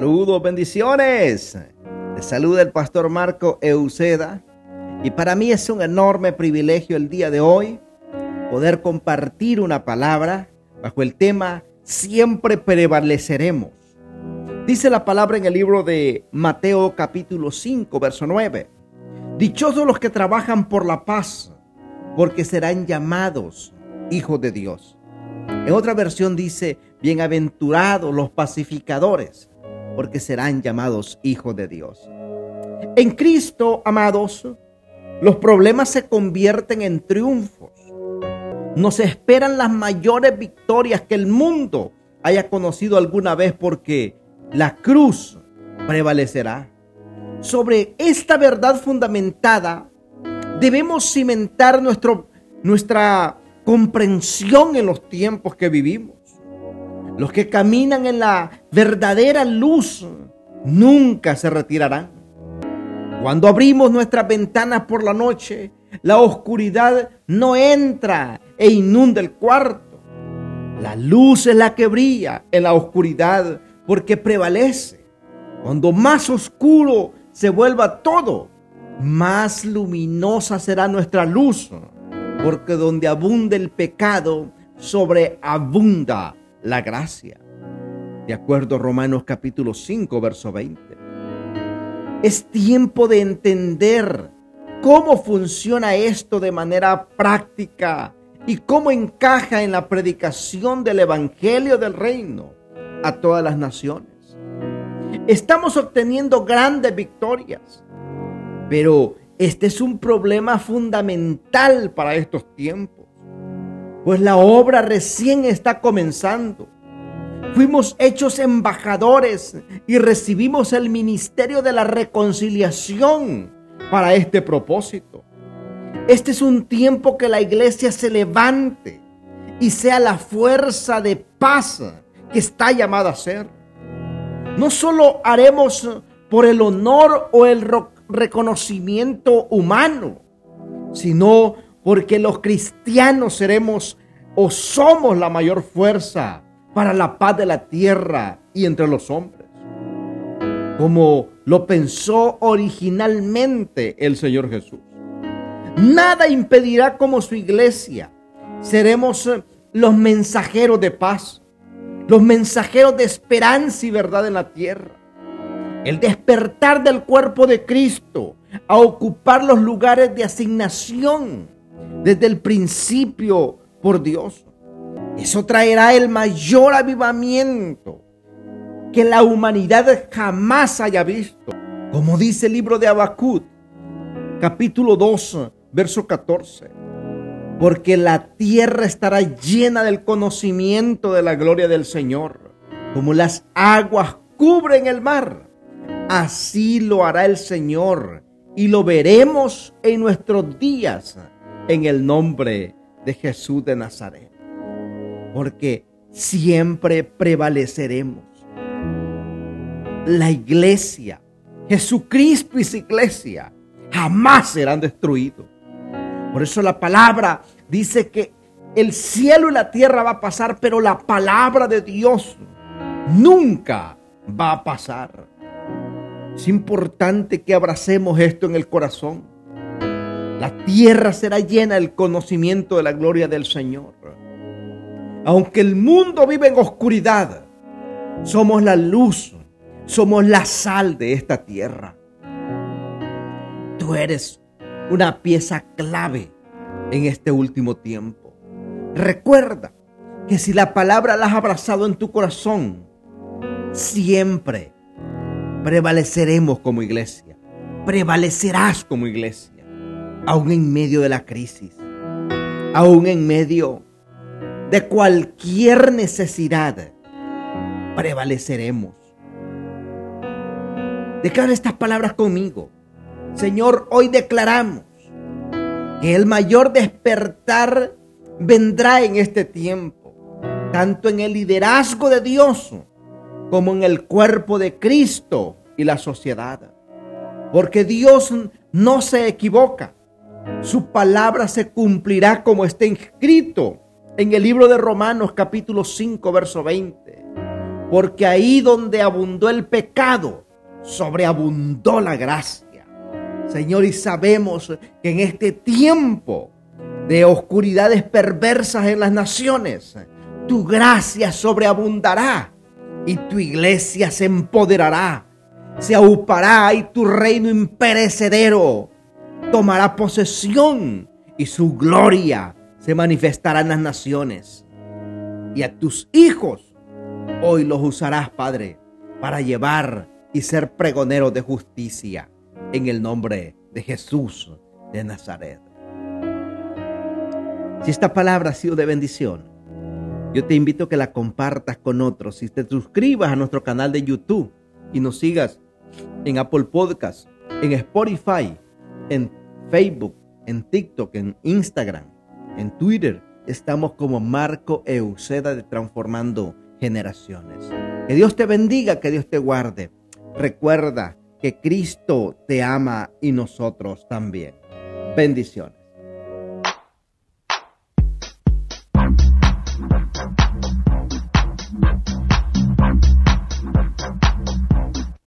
Saludos, bendiciones. Te saluda el pastor Marco Euceda y para mí es un enorme privilegio el día de hoy poder compartir una palabra bajo el tema Siempre prevaleceremos. Dice la palabra en el libro de Mateo capítulo 5, verso 9. Dichosos los que trabajan por la paz, porque serán llamados hijos de Dios. En otra versión dice, bienaventurados los pacificadores, porque serán llamados hijos de Dios. En Cristo, amados, los problemas se convierten en triunfos. Nos esperan las mayores victorias que el mundo haya conocido alguna vez porque la cruz prevalecerá. Sobre esta verdad fundamentada debemos cimentar nuestro, nuestra comprensión en los tiempos que vivimos. Los que caminan en la verdadera luz nunca se retirarán. Cuando abrimos nuestras ventanas por la noche, la oscuridad no entra e inunda el cuarto. La luz es la que brilla en la oscuridad porque prevalece. Cuando más oscuro se vuelva todo, más luminosa será nuestra luz. Porque donde abunda el pecado, sobreabunda la gracia. De acuerdo a Romanos capítulo 5, verso 20. Es tiempo de entender cómo funciona esto de manera práctica y cómo encaja en la predicación del Evangelio del Reino a todas las naciones. Estamos obteniendo grandes victorias, pero este es un problema fundamental para estos tiempos, pues la obra recién está comenzando. Fuimos hechos embajadores y recibimos el ministerio de la reconciliación para este propósito. Este es un tiempo que la iglesia se levante y sea la fuerza de paz que está llamada a ser. No solo haremos por el honor o el reconocimiento humano, sino porque los cristianos seremos o somos la mayor fuerza para la paz de la tierra y entre los hombres. Como lo pensó originalmente el Señor Jesús. Nada impedirá como su iglesia. Seremos eh, los mensajeros de paz, los mensajeros de esperanza y verdad en la tierra. El despertar del cuerpo de Cristo a ocupar los lugares de asignación desde el principio por Dios. Eso traerá el mayor avivamiento que la humanidad jamás haya visto. Como dice el libro de Habacuc, capítulo 2, verso 14. Porque la tierra estará llena del conocimiento de la gloria del Señor, como las aguas cubren el mar. Así lo hará el Señor y lo veremos en nuestros días en el nombre de Jesús de Nazaret. Porque siempre prevaleceremos la iglesia, Jesucristo y su iglesia, jamás serán destruidos. Por eso la palabra dice que el cielo y la tierra va a pasar, pero la palabra de Dios nunca va a pasar. Es importante que abracemos esto en el corazón. La tierra será llena del conocimiento de la gloria del Señor. Aunque el mundo vive en oscuridad, somos la luz somos la sal de esta tierra. Tú eres una pieza clave en este último tiempo. Recuerda que si la palabra la has abrazado en tu corazón, siempre prevaleceremos como iglesia. Prevalecerás como iglesia, aún en medio de la crisis, aún en medio de cualquier necesidad, prevaleceremos. Declara estas palabras conmigo. Señor, hoy declaramos que el mayor despertar vendrá en este tiempo, tanto en el liderazgo de Dios como en el cuerpo de Cristo y la sociedad. Porque Dios no se equivoca. Su palabra se cumplirá como está escrito en el libro de Romanos capítulo 5, verso 20. porque ahí donde abundó el pecado, sobreabundó la gracia. Señor, y sabemos que en este tiempo de oscuridades perversas en las naciones, tu gracia sobreabundará y tu iglesia se empoderará, se aupará y tu reino imperecedero tomará posesión y su gloria se manifestará en las naciones. Y a tus hijos hoy los usarás, Padre, para llevar y ser pregoneros de justicia en el nombre de Jesús de Nazaret. Si esta palabra ha sido de bendición, yo te invito a que la compartas con otros y te suscribas a nuestro canal de YouTube y nos sigas en Apple Podcast, en Spotify, en Facebook, en TikTok, en Instagram, en Twitter. Estamos como Marco Euseda de Transformando Generaciones. Que Dios te bendiga, que Dios te guarde. Recuerda que Cristo te ama y nosotros también. Bendiciones.